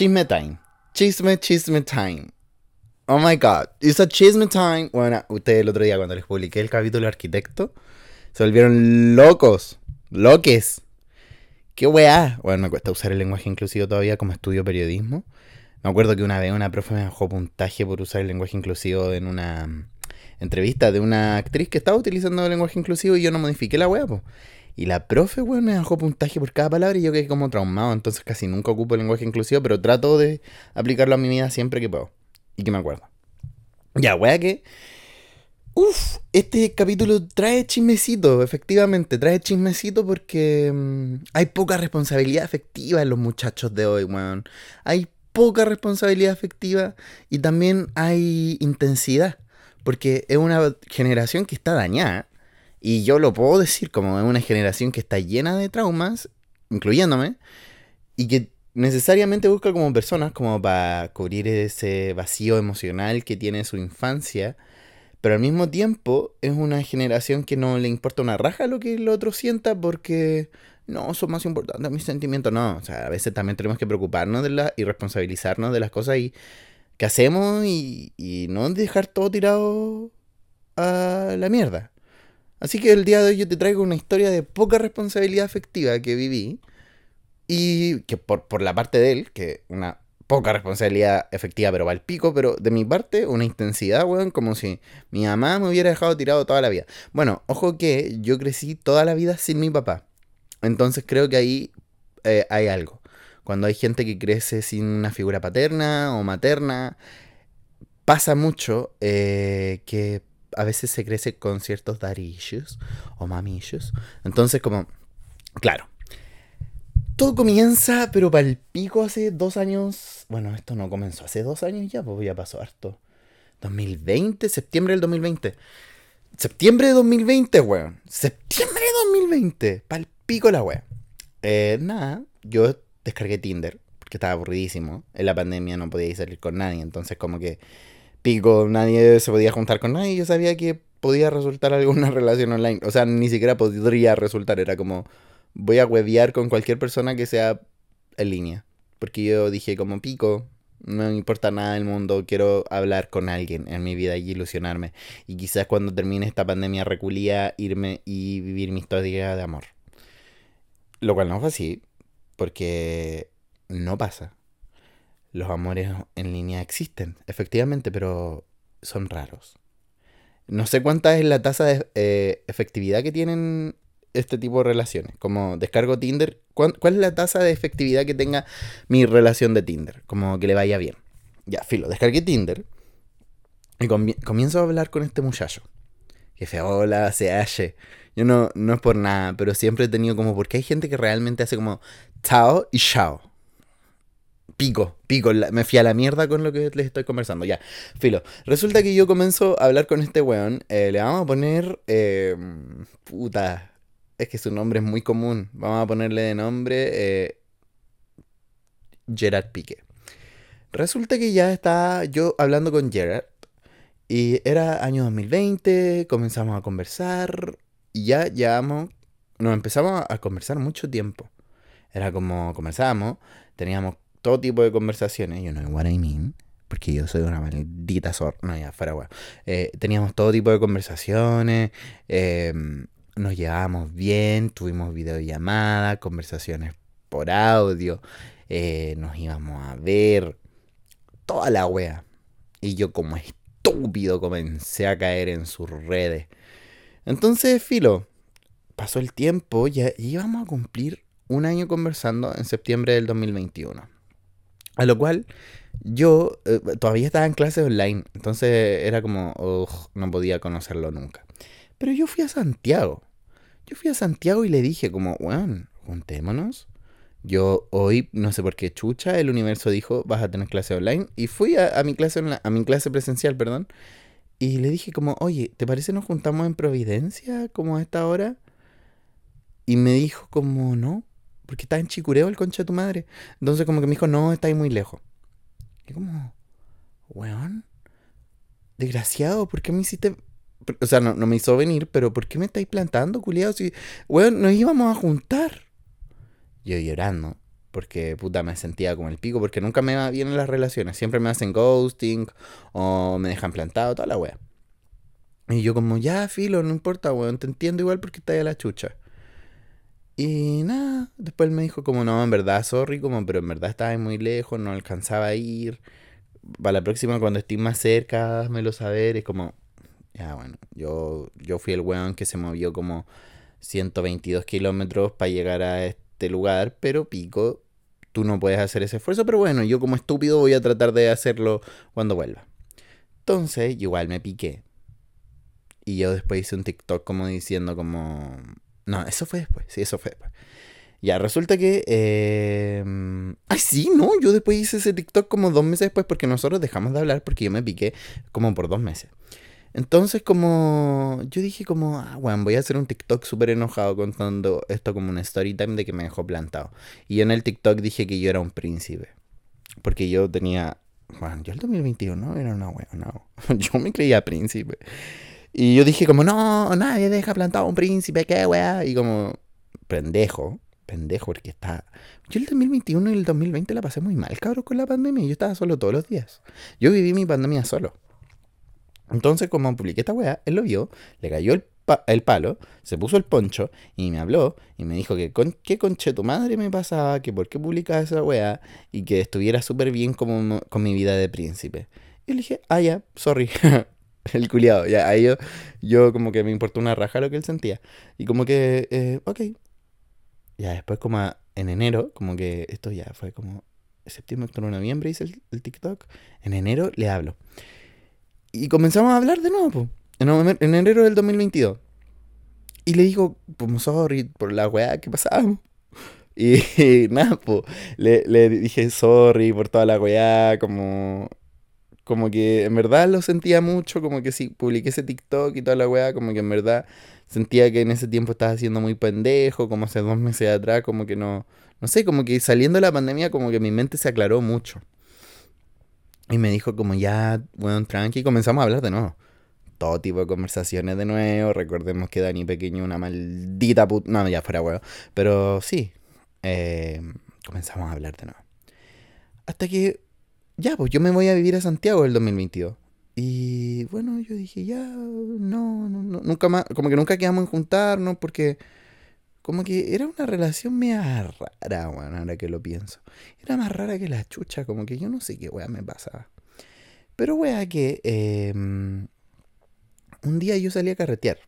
Chisme time. Chisme, chisme time. Oh my god. It's a chisme time. Bueno, ustedes el otro día cuando les publiqué el capítulo Arquitecto, se volvieron locos. Loques. Qué weá. Bueno, me cuesta usar el lenguaje inclusivo todavía como estudio periodismo. Me acuerdo que una vez una profe me bajó puntaje por usar el lenguaje inclusivo en una mm, entrevista de una actriz que estaba utilizando el lenguaje inclusivo y yo no modifiqué la weá, pues. Y la profe, weón, me bajó puntaje por cada palabra y yo quedé como traumado. Entonces casi nunca ocupo lenguaje inclusivo, pero trato de aplicarlo a mi vida siempre que puedo. Y que me acuerdo. Ya, weá que. Uf, este capítulo trae chismecito, efectivamente, trae chismecito porque mm, hay poca responsabilidad afectiva en los muchachos de hoy, weón. Hay poca responsabilidad afectiva y también hay intensidad, porque es una generación que está dañada y yo lo puedo decir como es una generación que está llena de traumas, incluyéndome, y que necesariamente busca como personas como para cubrir ese vacío emocional que tiene su infancia, pero al mismo tiempo es una generación que no le importa una raja lo que el otro sienta porque no, son más importantes mis sentimientos, no, o sea, a veces también tenemos que preocuparnos de la, y responsabilizarnos de las cosas y, que hacemos y, y no dejar todo tirado a la mierda. Así que el día de hoy yo te traigo una historia de poca responsabilidad afectiva que viví. Y que por, por la parte de él, que una poca responsabilidad efectiva, pero va al pico, pero de mi parte, una intensidad, weón, como si mi mamá me hubiera dejado tirado toda la vida. Bueno, ojo que yo crecí toda la vida sin mi papá. Entonces creo que ahí eh, hay algo. Cuando hay gente que crece sin una figura paterna o materna, pasa mucho eh, que a veces se crece con ciertos issues o issues. Entonces, como, claro, todo comienza, pero para el pico hace dos años. Bueno, esto no comenzó hace dos años ya, pues ya pasó harto. 2020, septiembre del 2020. Septiembre de 2020, weón. Septiembre de 2020. Para el pico la weón. Eh, nada, yo descargué Tinder, porque estaba aburridísimo. En la pandemia no podía salir con nadie, entonces como que pico, nadie se podía juntar con nadie. Yo sabía que podía resultar alguna relación online. O sea, ni siquiera podría resultar. Era como, voy a huevear con cualquier persona que sea en línea. Porque yo dije como pico, no me importa nada del mundo, quiero hablar con alguien en mi vida y ilusionarme. Y quizás cuando termine esta pandemia reculía irme y vivir mi historia de amor. Lo cual no fue así, porque no pasa los amores en línea existen, efectivamente, pero son raros. No sé cuánta es la tasa de eh, efectividad que tienen este tipo de relaciones. Como descargo Tinder, ¿cuál, es la tasa de efectividad que tenga mi relación de Tinder? Como que le vaya bien. Ya, filo, descargué Tinder y comienzo a hablar con este muchacho. Que hola, se hace. Yo no, no es por nada, pero siempre he tenido como, porque hay gente que realmente hace como chao y chao pico, pico, me fui a la mierda con lo que les estoy conversando. Ya, filo. Resulta que yo comienzo a hablar con este weón. Eh, le vamos a poner. Eh, puta. Es que su nombre es muy común. Vamos a ponerle de nombre. Eh, Gerard Pique. Resulta que ya está yo hablando con Gerard. Y era año 2020. Comenzamos a conversar. Y ya llevamos. Nos empezamos a conversar mucho tiempo. Era como conversábamos. Teníamos todo tipo de conversaciones. Yo no know what I mean. Porque yo soy una maldita sorda. No, ya, fuera, weón. Eh, teníamos todo tipo de conversaciones. Em, nos llevábamos bien. Tuvimos videollamadas, conversaciones por audio. Eh, nos íbamos a ver. Toda la wea. Y yo, como estúpido, comencé a caer en sus redes. Entonces, filo. Pasó el tiempo y íbamos a cumplir un año conversando en septiembre del 2021. A lo cual yo eh, todavía estaba en clase online, entonces era como, no podía conocerlo nunca. Pero yo fui a Santiago. Yo fui a Santiago y le dije como, weón, juntémonos. Yo hoy, no sé por qué chucha, el universo dijo, vas a tener clase online. Y fui a, mi, clase a mi clase presencial, perdón. Y le dije como, oye, ¿te parece nos juntamos en Providencia como a esta hora? Y me dijo como, no, porque está en Chicureo el concha de tu madre. Entonces como que me dijo, no, está muy lejos. Y como, weón, desgraciado, ¿por qué me hiciste... O sea, no, me hizo venir, pero ¿por qué me estáis plantando, culiado? Si, weón, nos íbamos a juntar. Yo llorando. Porque puta me sentía como el pico, porque nunca me va bien en las relaciones. Siempre me hacen ghosting o me dejan plantado, toda la wea. Y yo como, ya, filo, no importa, weón, te entiendo igual porque está ahí a la chucha. Y nada, después me dijo como, no, en verdad, sorry, como, pero en verdad estaba muy lejos, no alcanzaba a ir. Para la próxima, cuando esté más cerca, lo saber. Es como, ya, bueno, yo, yo fui el weón que se movió como 122 kilómetros para llegar a este lugar, pero pico, tú no puedes hacer ese esfuerzo, pero bueno, yo como estúpido voy a tratar de hacerlo cuando vuelva. Entonces, igual me piqué. Y yo después hice un TikTok como diciendo como... No, eso fue después, sí, eso fue después. Ya, resulta que... Eh... Ay, sí, no, yo después hice ese TikTok como dos meses después porque nosotros dejamos de hablar porque yo me piqué como por dos meses. Entonces como yo dije como, ah, bueno, voy a hacer un TikTok súper enojado contando esto como un story time de que me dejó plantado. Y yo en el TikTok dije que yo era un príncipe. Porque yo tenía, bueno, yo el 2021 era una wea, no. Yo me creía príncipe. Y yo dije como, no, nadie deja plantado a un príncipe, qué wea. Y como, pendejo, pendejo, porque está... Yo el 2021 y el 2020 la pasé muy mal, cabrón, con la pandemia. Yo estaba solo todos los días. Yo viví mi pandemia solo. Entonces, como publiqué esta weá, él lo vio, le cayó el, el, palo, se puso el poncho y me habló y me dijo que con qué conche tu madre me pasaba, que por qué publicaba esa weá y que estuviera súper bien como con mi vida de príncipe. Y le dije, ah, ya, sorry. el culiado, ya, ahí yo, yo como que me importó una raja lo que él sentía. Y como que, eh, ok. Ya después como en enero, como que esto ya fue como septiembre, octubre, noviembre hice el, el TikTok. En enero le hablo. Y comenzamos a hablar de nuevo, en, enero del 2022. Y le digo, pues sorry por la weá que pasamos. Y, nada, pues le, le, dije sorry por toda la weá, como, como que en verdad lo sentía mucho, como que si publiqué ese TikTok y toda la weá, como que en verdad sentía que en ese tiempo estaba siendo muy pendejo, como hace dos meses atrás, como que no, no sé, como que saliendo de la pandemia, como que mi mente se aclaró mucho. Y me dijo como ya, bueno, tranqui, comenzamos a hablar de nuevo. Todo tipo de conversaciones de nuevo. Recordemos que Dani Pequeño una maldita puta... No, ya fuera huevo. Pero sí, eh, comenzamos a hablar de nuevo. Hasta que, ya, pues yo me voy a vivir a Santiago el 2022. Y bueno, yo dije, ya, no, no, no, nunca más, como que nunca quedamos en juntarnos porque como que era una relación media rara, weón, ahora que lo pienso. Era más rara que la chucha, como que yo no sé qué weón me pasaba. Pero weón, que em, un día yo salí a carretear.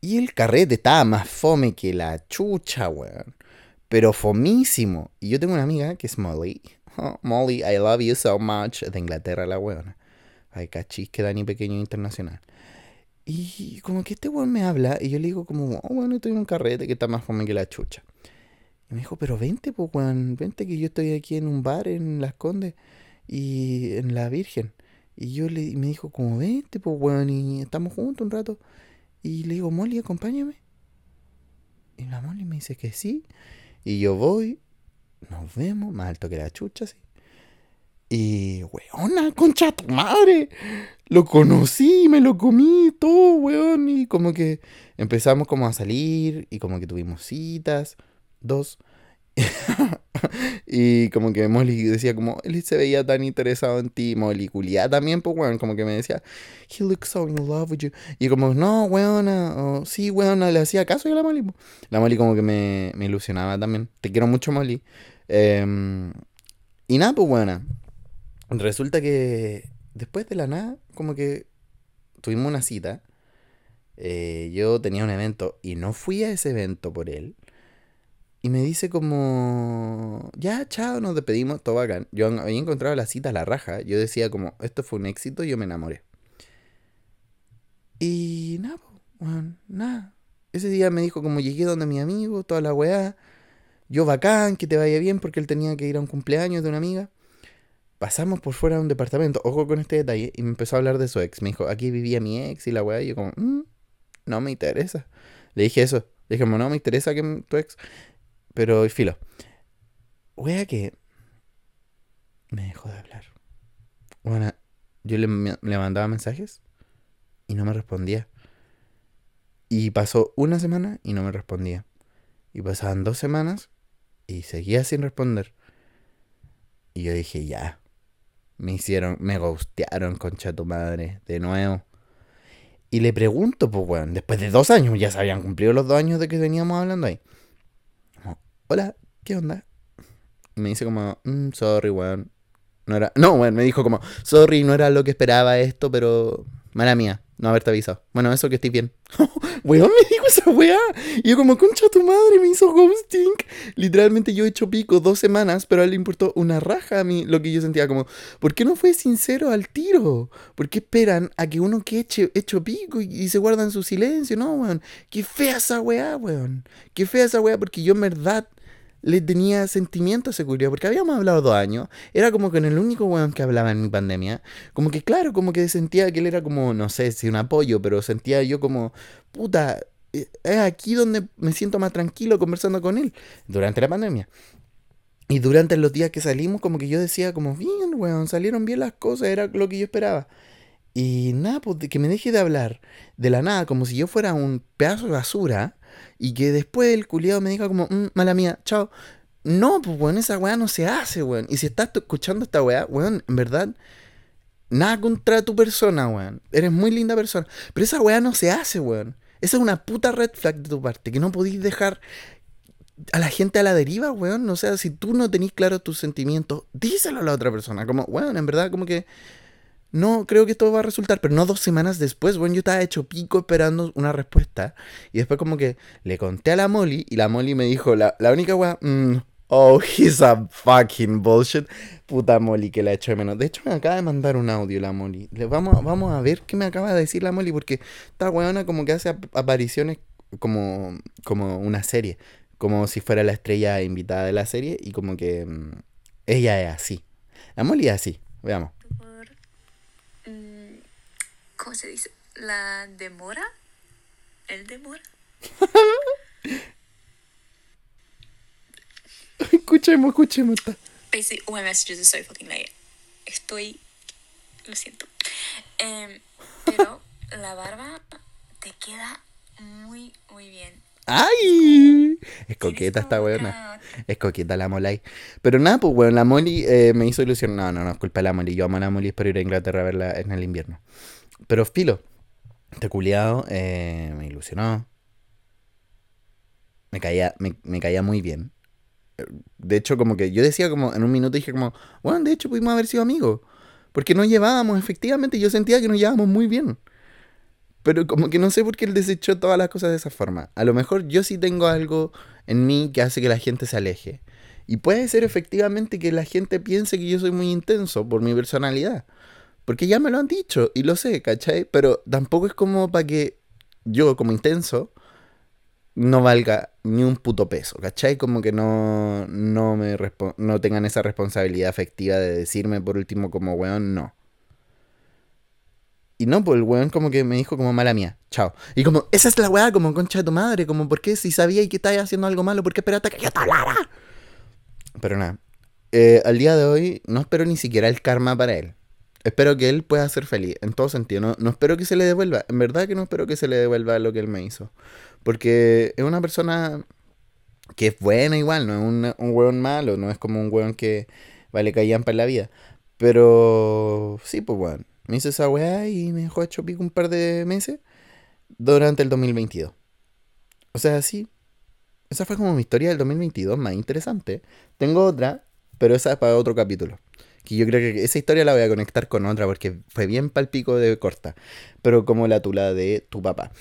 Y el carrete estaba más fome que la chucha, weón. Pero fomísimo. Y yo tengo una amiga que es Molly. Molly, I love you so much. De Inglaterra, la weona. Ay, cachis que Dani Pequeño Internacional. Y como que este weón me habla y yo le digo como, oh, bueno, estoy en un carrete que está más fome que la chucha. Y me dijo, pero vente, pues, weón, vente que yo estoy aquí en un bar en Las Condes y en La Virgen. Y yo le me dijo como, vente, pues, weón, y estamos juntos un rato. Y le digo, Molly, acompáñame. Y la Molly me dice que sí. Y yo voy, nos vemos, más alto que la chucha, sí. Y, weona, concha tu madre. Lo conocí, me lo comí todo, weón. Y como que empezamos como a salir y como que tuvimos citas, dos. y como que Molly decía como, él se veía tan interesado en ti. Molly culia también, pues, weón, como que me decía, he looks so in love with you. Y como, no, weona, sí, weona, le hacía caso yo a la Molly. La Molly como que me, me ilusionaba también. Te quiero mucho, Molly. Em, y nada, pues, weona Resulta que después de la nada, como que tuvimos una cita. Eh, yo tenía un evento y no fui a ese evento por él. Y me dice como, ya, chao, nos despedimos, todo bacán. Yo había encontrado la cita a la raja. Yo decía como, esto fue un éxito yo me enamoré. Y nada, bueno, nada. Ese día me dijo como llegué donde mi amigo, toda la weá. Yo bacán, que te vaya bien porque él tenía que ir a un cumpleaños de una amiga pasamos por fuera de un departamento, ojo con este detalle, y me empezó a hablar de su ex. Me dijo, aquí vivía mi ex y la weá, y yo como, mm, no me interesa. Le dije eso, le dije, no me interesa que tu ex, pero filo. Wea que me dejó de hablar. Bueno, yo le, le mandaba mensajes y no me respondía. Y pasó una semana y no me respondía. Y pasaban dos semanas Y seguía sin responder. Y yo dije, ya. Me hicieron, me ghostearon, concha tu madre, de nuevo. Y le pregunto, pues, weón, después de dos años, ya se habían cumplido los dos años de que veníamos hablando ahí. Hola, ¿qué onda? Y me dice como, mm, sorry, weón. No era, no, weón, me dijo como, sorry, no era lo que esperaba esto, pero mala mía no haberte avisado. Bueno, eso que estoy bien. weón, me dijo esa weá. Y yo como, concha tu madre, me hizo ghosting. Literalmente yo he hecho pico dos semanas, pero a él le importó una raja a mí lo que yo sentía como, ¿por qué no fue sincero al tiro? ¿Por qué esperan a que uno que eche hecho pico y, se guardan su silencio? No, weón. Qué fea esa weá, weón. Qué fea esa weá, porque yo en verdad le tenía sentimiento a seguridad, porque habíamos hablado dos años, era como en el único weón que hablaba en mi pandemia, como que claro, como que sentía que él era como, no sé si un apoyo, pero sentía yo como, puta, eh, es aquí donde me siento más tranquilo conversando con él, durante la pandemia. Y durante los días que salimos, como que yo decía, como, bien, weón, salieron bien las cosas, era lo que yo esperaba. Y nada, pues que me deje de hablar de la nada, como si yo fuera un pedazo de basura, y que después el culiado me diga como, mm, mala mía, chao. No, pues weón, esa weá no se hace, weón. Y si estás escuchando esta weá, weón, en verdad, nada contra tu persona, weón. Eres muy linda persona. Pero esa weá no se hace, weón. Esa es una puta red flag de tu parte, que no podís dejar a la gente a la deriva, weón. O sea, si tú no tenés claro tus sentimientos, díselo a la otra persona. Como, weón, en verdad, como que no creo que esto va a resultar, pero no dos semanas después, bueno, yo estaba hecho pico esperando una respuesta. Y después como que le conté a la Molly y la Molly me dijo, la, la única weá, mm, oh, he's a fucking bullshit. Puta Molly que la he hecho de menos. De hecho, me acaba de mandar un audio la Molly. Le, vamos, vamos a ver qué me acaba de decir la Molly, porque esta weona como que hace apariciones como, como una serie. Como si fuera la estrella invitada de la serie y como que mm, ella es así. La Molly es así. Veamos. ¿Cómo se dice? La demora. ¿El demora? escuchemos, escuchemos. Basically, all my messages are so fucking late. Estoy. Lo siento. Eh, pero la barba te queda muy, muy bien. ¡Ay! Es coqueta esta weona. Es coqueta la Molay. Pero nada, pues weón, la Molly eh, me hizo ilusión. No, no, no, es culpa de la Molly. Yo amo a la Molly, espero ir a Inglaterra a verla en el invierno. Pero filo, este culiado eh, me ilusionó. Me caía, me, caía muy bien. De hecho, como que yo decía como, en un minuto dije como, bueno, de hecho pudimos haber sido amigos. Porque nos llevábamos, efectivamente, yo sentía que nos llevábamos muy bien. Pero como que no sé por qué él desechó todas las cosas de esa forma. A lo mejor yo sí tengo algo en mí que hace que la gente se aleje. Y puede ser efectivamente que la gente piense que yo soy muy intenso por mi personalidad. Porque ya me lo han dicho y lo sé, ¿cachai? Pero tampoco es como para que yo, como intenso, no valga ni un puto peso, ¿cachai? Como que no, no, me no tengan esa responsabilidad afectiva de decirme por último como weón, no. Y no, pues el weón como que me dijo como mala mía, chao. Y como, esa es la weá, como concha de tu madre, como, ¿por qué si sabía y que estabas haciendo algo malo, por qué esperaste que yo te hablara? Pero nada, eh, al día de hoy no espero ni siquiera el karma para él. Espero que él pueda ser feliz, en todo sentido. No, espero que se le devuelva. En verdad que no espero que se le devuelva lo que él me hizo. Porque es una persona que es buena igual, no es un, un hueón malo, no es como un hueón que vale callan para la vida. Pero sí, pues bueno, me hizo esa weá y me dejó hecho pico un par de meses durante el 2022. O sea, sí, esa fue como mi historia del 2022 más interesante. Tengo otra, pero esa es para otro capítulo. Que yo creo que esa historia la voy a conectar con otra porque fue bien palpico de corta. Pero como la tula de tu papá.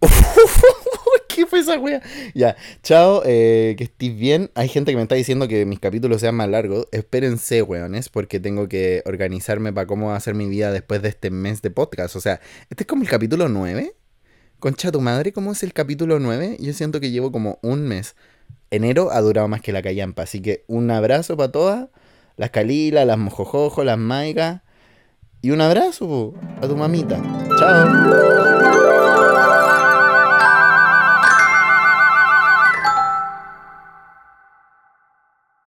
¿Qué fue esa wea? Ya, chao, eh, que estés bien. Hay gente que me está diciendo que mis capítulos sean más largos. Espérense, weones, porque tengo que organizarme para cómo va a ser mi vida después de este mes de podcast. O sea, este es como el capítulo 9. Concha tu madre, ¿cómo es el capítulo 9? Yo siento que llevo como un mes. Enero ha durado más que la callampa. Así que un abrazo para todas las Calila, las Mojojojo, las Maigas. Y un abrazo a tu mamita. Chao.